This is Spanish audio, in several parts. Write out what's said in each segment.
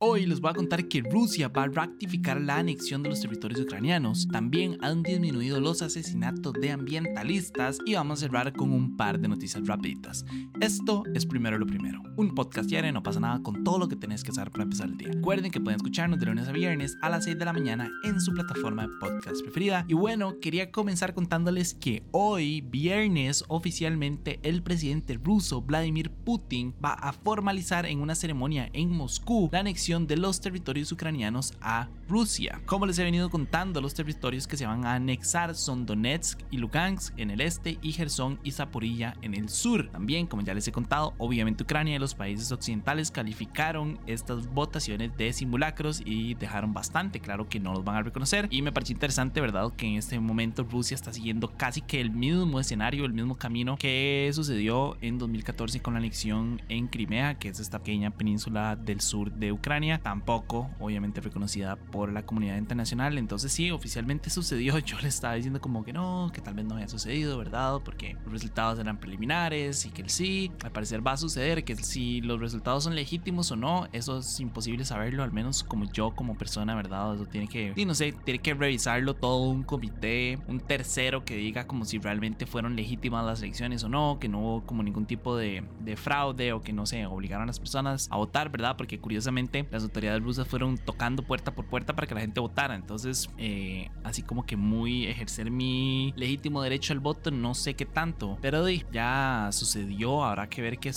Hoy les voy a contar que Rusia va a ratificar la anexión de los territorios ucranianos. También han disminuido los asesinatos de ambientalistas y vamos a cerrar con un par de noticias rapiditas. Esto es primero lo primero. Un podcast diario no pasa nada con todo lo que tenés que saber para empezar el día. Recuerden que pueden escucharnos de lunes a viernes a las 6 de la mañana en su plataforma de podcast preferida. Y bueno, quería comenzar contándoles que hoy, viernes, oficialmente el presidente ruso Vladimir Putin va a formalizar en una ceremonia en Moscú la anexión de los territorios ucranianos a Rusia. Como les he venido contando, los territorios que se van a anexar son Donetsk y Lugansk en el este y Gerson y Zaporilla en el sur. También, como ya les he contado, obviamente Ucrania y los países occidentales calificaron estas votaciones de simulacros y dejaron bastante claro que no los van a reconocer. Y me parece interesante, ¿verdad?, que en este momento Rusia está siguiendo casi que el mismo escenario, el mismo camino que sucedió en 2014 con la anexión en Crimea, que es esta pequeña península del sur de Ucrania tampoco obviamente reconocida por la comunidad internacional. Entonces sí, oficialmente sucedió. Yo le estaba diciendo como que no, que tal vez no había sucedido, ¿verdad? Porque los resultados eran preliminares y que sí, al parecer va a suceder, que si los resultados son legítimos o no, eso es imposible saberlo, al menos como yo como persona, ¿verdad? Eso tiene que, sí, no sé, tiene que revisarlo todo un comité, un tercero que diga como si realmente fueron legítimas las elecciones o no, que no hubo como ningún tipo de, de fraude o que no sé, obligaron a las personas a votar, ¿verdad? Porque curiosamente las autoridades rusas fueron tocando puerta por puerta para que la gente votara. Entonces, eh, así como que muy ejercer mi legítimo derecho al voto, no sé qué tanto. Pero ya sucedió, habrá que ver qué,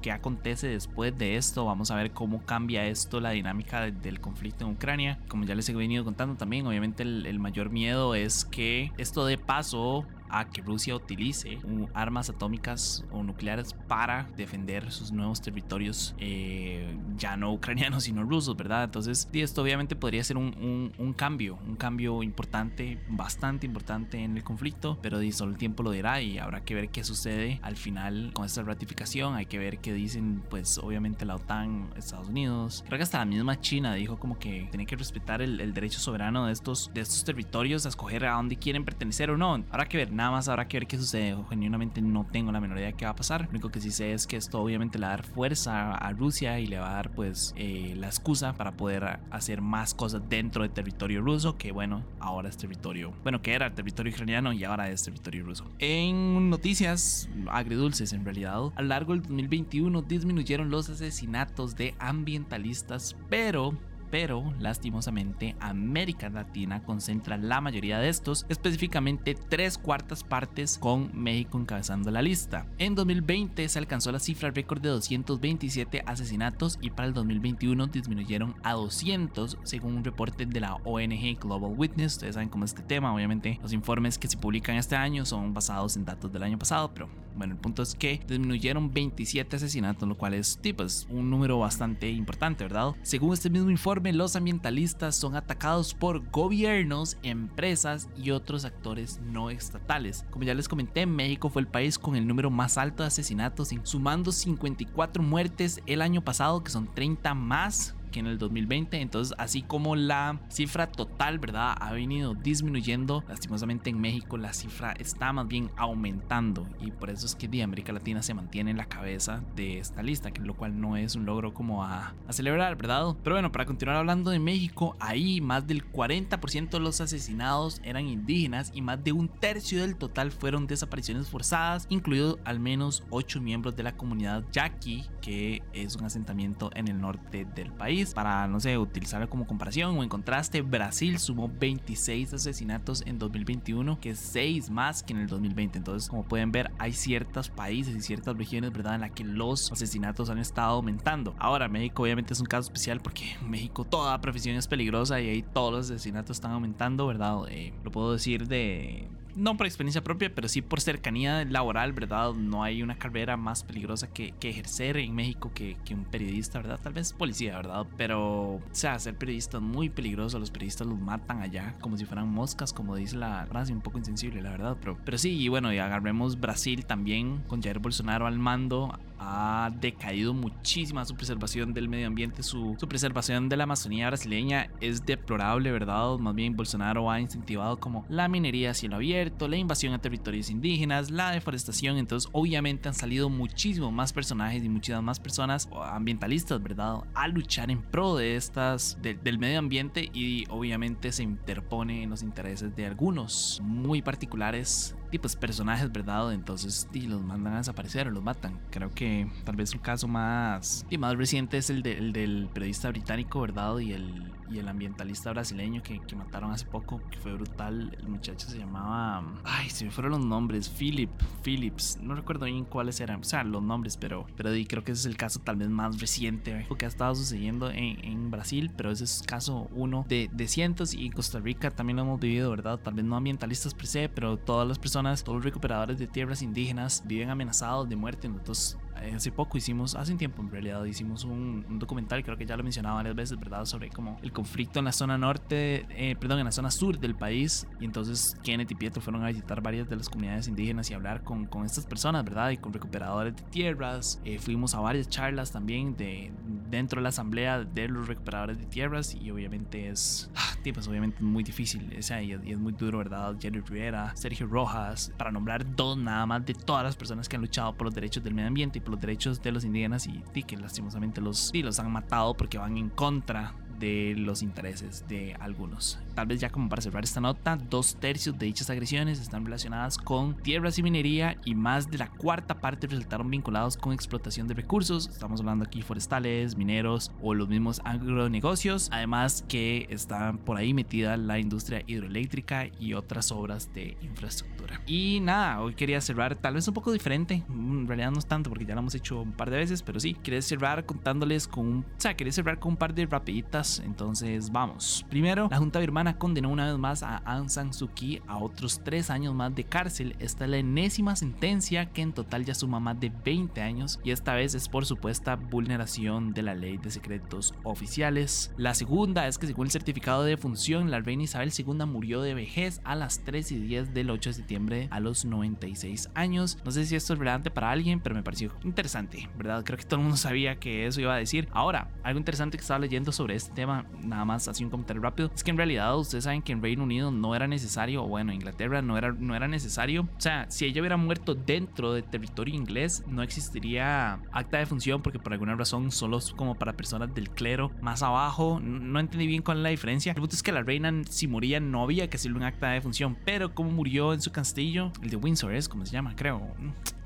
qué acontece después de esto. Vamos a ver cómo cambia esto la dinámica del conflicto en Ucrania. Como ya les he venido contando también, obviamente el mayor miedo es que esto de paso a que Rusia utilice armas atómicas o nucleares para defender sus nuevos territorios, eh, ya no ucranianos, sino rusos, ¿verdad? Entonces, esto obviamente podría ser un, un, cambio, un cambio importante, bastante importante en el conflicto, pero solo el tiempo lo dirá y habrá que ver qué sucede al final con esta ratificación. Hay que ver qué dicen, pues obviamente la OTAN, Estados Unidos. Creo que hasta la misma China dijo como que tiene que respetar el, el derecho soberano de estos, de estos territorios a escoger a dónde quieren pertenecer o no. Habrá que ver, nada más habrá que ver qué sucede. Genuinamente no tengo la menor idea de qué va a pasar. Lo único que sí sé es que esto obviamente le va a dar fuerza a Rusia y le va a dar pues eh, la excusa para poder hacer más cosas dentro del territorio ruso que bueno, ahora es territorio, bueno, que era territorio ucraniano y ahora es territorio ruso. En noticias agridulces en realidad, a lo largo del 2021 disminuyeron los asesinatos de ambientalistas, pero pero lastimosamente América Latina concentra la mayoría de estos, específicamente tres cuartas partes con México encabezando la lista. En 2020 se alcanzó la cifra récord de 227 asesinatos y para el 2021 disminuyeron a 200 según un reporte de la ONG Global Witness. Ustedes saben cómo es este tema, obviamente los informes que se publican este año son basados en datos del año pasado, pero bueno, el punto es que disminuyeron 27 asesinatos, lo cual es pues, un número bastante importante, ¿verdad? Según este mismo informe, los ambientalistas son atacados por gobiernos, empresas y otros actores no estatales. Como ya les comenté, México fue el país con el número más alto de asesinatos, sumando 54 muertes el año pasado, que son 30 más que en el 2020. Entonces, así como la cifra total, ¿verdad? Ha venido disminuyendo, lastimosamente en México la cifra está más bien aumentando y por eso es que de América Latina se mantiene en la cabeza de esta lista, que lo cual no es un logro como a, celebrar, ¿verdad? Pero bueno, para continuar hablando de México, ahí más del 40% de los asesinados eran indígenas y más de un tercio del total fueron desapariciones forzadas, incluido al menos 8 miembros de la comunidad yaqui, que es un asentamiento en el norte del país para, no sé, utilizarlo como comparación o en contraste, Brasil sumó 26 asesinatos en 2021, que es 6 más que en el 2020. Entonces, como pueden ver, hay ciertos países y ciertas regiones, ¿verdad?, en las que los asesinatos han estado aumentando. Ahora, México obviamente es un caso especial porque en México toda profesión es peligrosa y ahí todos los asesinatos están aumentando, ¿verdad? Eh, lo puedo decir de no por experiencia propia, pero sí por cercanía laboral, ¿verdad? No hay una carrera más peligrosa que, ejercer en México que, un periodista, ¿verdad? Tal vez policía, ¿verdad? Pero, o sea, ser periodista es muy peligroso. Los periodistas los matan allá como si fueran moscas, como dice la frase, un poco insensible, la verdad. Pero, pero sí, y bueno, y agarremos Brasil también, con Jair Bolsonaro al mando ha decaído muchísimo su preservación del medio ambiente, su, su preservación de la Amazonía brasileña es deplorable, ¿verdad? Más bien Bolsonaro ha incentivado como la minería a cielo abierto, la invasión a territorios indígenas, la deforestación, entonces obviamente han salido muchísimos más personajes y muchísimas más personas ambientalistas, ¿verdad? A luchar en pro de estas, del medio ambiente y obviamente se interpone en los intereses de algunos muy particulares pues personajes, ¿verdad? Entonces y los mandan a desaparecer o los matan. Creo que tal vez un caso más, y más reciente es el, el del periodista británico, ¿verdad? Y el, y el ambientalista brasileño que, que, mataron hace poco, que fue brutal. El muchacho se llamaba. Ay, se me fueron los nombres. Philip, Phillips. No recuerdo bien cuáles eran. O sea, los nombres, pero, pero creo que ese es el caso tal vez más reciente que ha estado sucediendo en, en Brasil. Pero ese es caso uno de, de cientos. Y en Costa Rica también lo hemos vivido, ¿verdad? Tal vez no ambientalistas per se, pero todas las personas, todos los recuperadores de tierras indígenas viven amenazados de muerte. Entonces, eh, hace poco hicimos, hace un tiempo en realidad, hicimos un, documental, creo que ya lo mencionaba varias veces, ¿verdad? Sobre como el conflicto en la zona norte, eh, perdón, en la zona sur del país. Y entonces Kenneth y Pietro fueron a visitar varias de las comunidades indígenas y hablar con, con estas personas, ¿verdad? Y con recuperadores de tierras. Eh, fuimos a varias charlas también de, dentro de la asamblea de los recuperadores de tierras y obviamente es, ah, pues obviamente muy difícil, o sea, y, es muy duro, ¿verdad? Jerry Rivera, Sergio Rojas, para nombrar dos nada más de todas las personas que han luchado por los derechos del medio ambiente y por los derechos de los indígenas y, que lastimosamente los, sí, los han matado porque van en contra de los intereses de algunos. Tal vez ya como para cerrar esta nota, dos tercios de dichas agresiones están relacionadas con tierras y minería y más de la cuarta parte resultaron vinculados con explotación de recursos. Estamos hablando aquí forestales, mineros o los mismos agronegocios. Además que está por ahí metida la industria hidroeléctrica y otras obras de infraestructura. Y nada, hoy quería cerrar tal vez un poco diferente. En realidad no es tanto porque ya lo hemos hecho un par de veces, pero sí, quería cerrar contándoles con un... O sea, quería cerrar con un par de rapiditas entonces vamos. Primero, la Junta birmana condenó una vez más a Aung San Suu Kyi a otros tres años más de cárcel. Esta es la enésima sentencia que en total ya suma más de 20 años y esta vez es por supuesta vulneración de la ley de secretos oficiales. La segunda es que según el certificado de función, la reina Isabel II murió de vejez a las 3 y 10 del 8 de septiembre a los 96 años. No sé si esto es relevante para alguien, pero me pareció interesante, ¿verdad? Creo que todo el mundo sabía que eso iba a decir. Ahora, algo interesante que estaba leyendo sobre este tema, nada más así un comentario rápido, es que en realidad ustedes saben que en Reino Unido no era necesario, o bueno, Inglaterra no era, no era necesario, o sea, si ella hubiera muerto dentro del territorio inglés, no existiría acta de función porque por alguna razón solo es como para personas del clero más abajo, no entendí bien cuál es la diferencia. El punto es que la reina si moría no había que hacerle un acta de función, pero como murió en su castillo, el de Windsor es como se llama, creo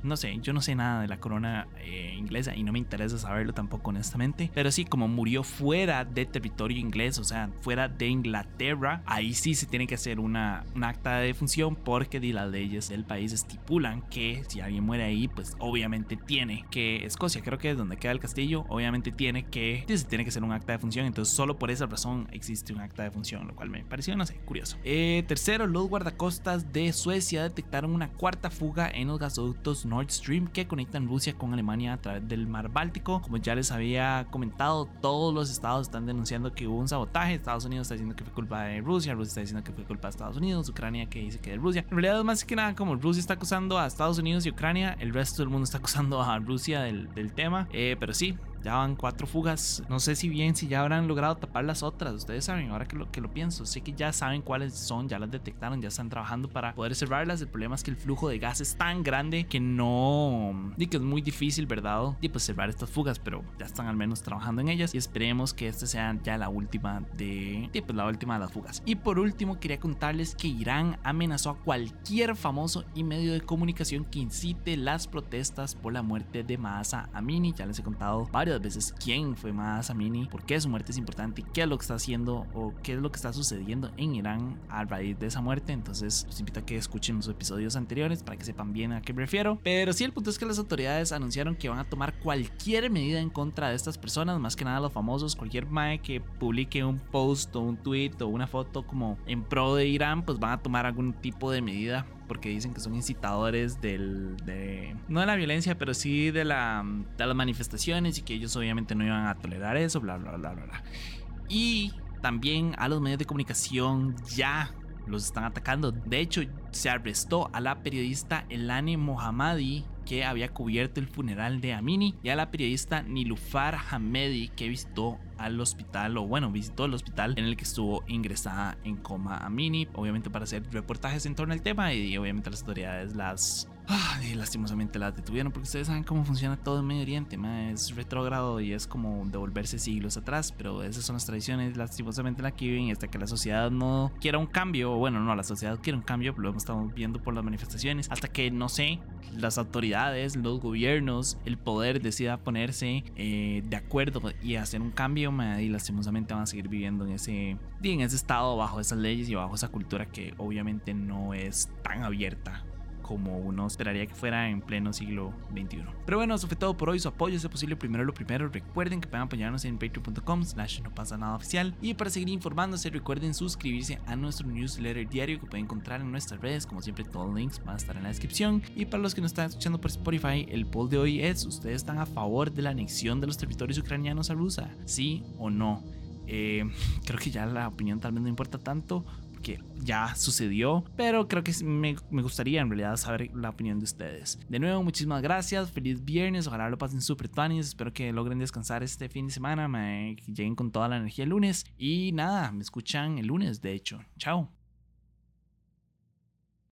no sé, yo no sé nada de la corona eh, inglesa y no me interesa saberlo tampoco honestamente, pero sí, como murió fuera de territorio inglés, o sea, fuera de Inglaterra, ahí sí se tiene que hacer una, acta de defunción porque las leyes del país estipulan que si alguien muere ahí, pues obviamente tiene que, Escocia creo que es donde queda el castillo, obviamente tiene que, se tiene que hacer un acta de función, entonces solo por esa razón existe un acta de función, lo cual me pareció, no sé, curioso. Eh, tercero, los guardacostas de Suecia detectaron una cuarta fuga en los gasoductos Nord Stream que conectan Rusia con Alemania a través del mar Báltico. Como ya les había comentado, todos los estados están denunciando que hubo un sabotaje. Estados Unidos está diciendo que fue culpa de Rusia, Rusia está diciendo que fue culpa de Estados Unidos, Ucrania que dice que es Rusia. En realidad, más que nada, como Rusia está acusando a Estados Unidos y Ucrania, el resto del mundo está acusando a Rusia del, del tema. Eh, pero sí, ya van cuatro fugas. No sé si bien si ya habrán logrado tapar las otras. Ustedes saben, ahora que lo, pienso, sé que ya saben cuáles son, ya las detectaron, ya están trabajando para poder cerrarlas. El problema es que el flujo de gas es tan grande que no. Y que es muy difícil, ¿verdad? Y pues cerrar estas fugas, pero ya están al menos trabajando en ellas. Y esperemos que esta sea ya la última de. Y pues la última de las fugas. Y por último, quería contarles que Irán amenazó a cualquier famoso y medio de comunicación que incite las protestas por la muerte de Mahsa Amini. Ya les he contado varios veces quién fue más Amini, por qué su muerte es importante, qué es lo que está haciendo o qué es lo que está sucediendo en Irán a raíz de esa muerte. Entonces, los invito a que escuchen los episodios anteriores para que sepan bien a qué me refiero. Pero sí, el punto es que las autoridades anunciaron que van a tomar cualquier medida en contra de estas personas, más que nada los famosos, cualquier mae que publique un post o un tweet o una foto como en pro de Irán, pues van a tomar algún tipo de medida porque dicen que son incitadores del, de, no de la violencia, pero sí de, la, de las manifestaciones y que ellos obviamente no iban a tolerar eso, bla, bla, bla, bla, bla. Y también a los medios de comunicación ya los están atacando. De hecho, se arrestó a la periodista Elane Mohammadi que había cubierto el funeral de Amini, y a la periodista Nilufar Hamedi, que visitó al hospital, o bueno, visitó el hospital en el que estuvo ingresada en coma Amini, obviamente para hacer reportajes en torno al tema, y obviamente las autoridades las Ah, y lastimosamente la detuvieron porque ustedes saben cómo funciona todo en Medio Oriente, es retrógrado y es como devolverse siglos atrás, pero esas son las tradiciones lastimosamente la que viven y hasta que la sociedad no quiera un cambio, bueno, no, la sociedad quiere un cambio, lo hemos estado viendo por las manifestaciones, hasta que, no sé, las autoridades, los gobiernos, el poder decida ponerse eh, de acuerdo y hacer un cambio, y lastimosamente van a seguir viviendo en ese, en ese estado, bajo esas leyes y bajo esa cultura que obviamente no es tan abierta como uno esperaría que fuera en pleno siglo XXI. Pero bueno, eso fue todo por hoy. Su apoyo es posible primero lo primero. Recuerden que pueden apoyarnos en patreon.com slash no pasa nada oficial. Y para seguir informándose, recuerden suscribirse a nuestro newsletter diario que pueden encontrar en nuestras redes. Como siempre, todos los links van a estar en la descripción. Y para los que nos están escuchando por Spotify, el poll de hoy es: ¿Ustedes están a favor de la anexión de los territorios ucranianos a Rusia? ¿Sí o no? Eh, creo que ya la opinión tal vez no importa tanto que ya sucedió, pero creo que me, gustaría en realidad saber la opinión de ustedes. De nuevo, muchísimas gracias, feliz viernes, ojalá lo pasen súper tuanis, espero que logren descansar este fin de semana, me lleguen con toda la energía el lunes y nada, me escuchan el lunes, de hecho. Chao.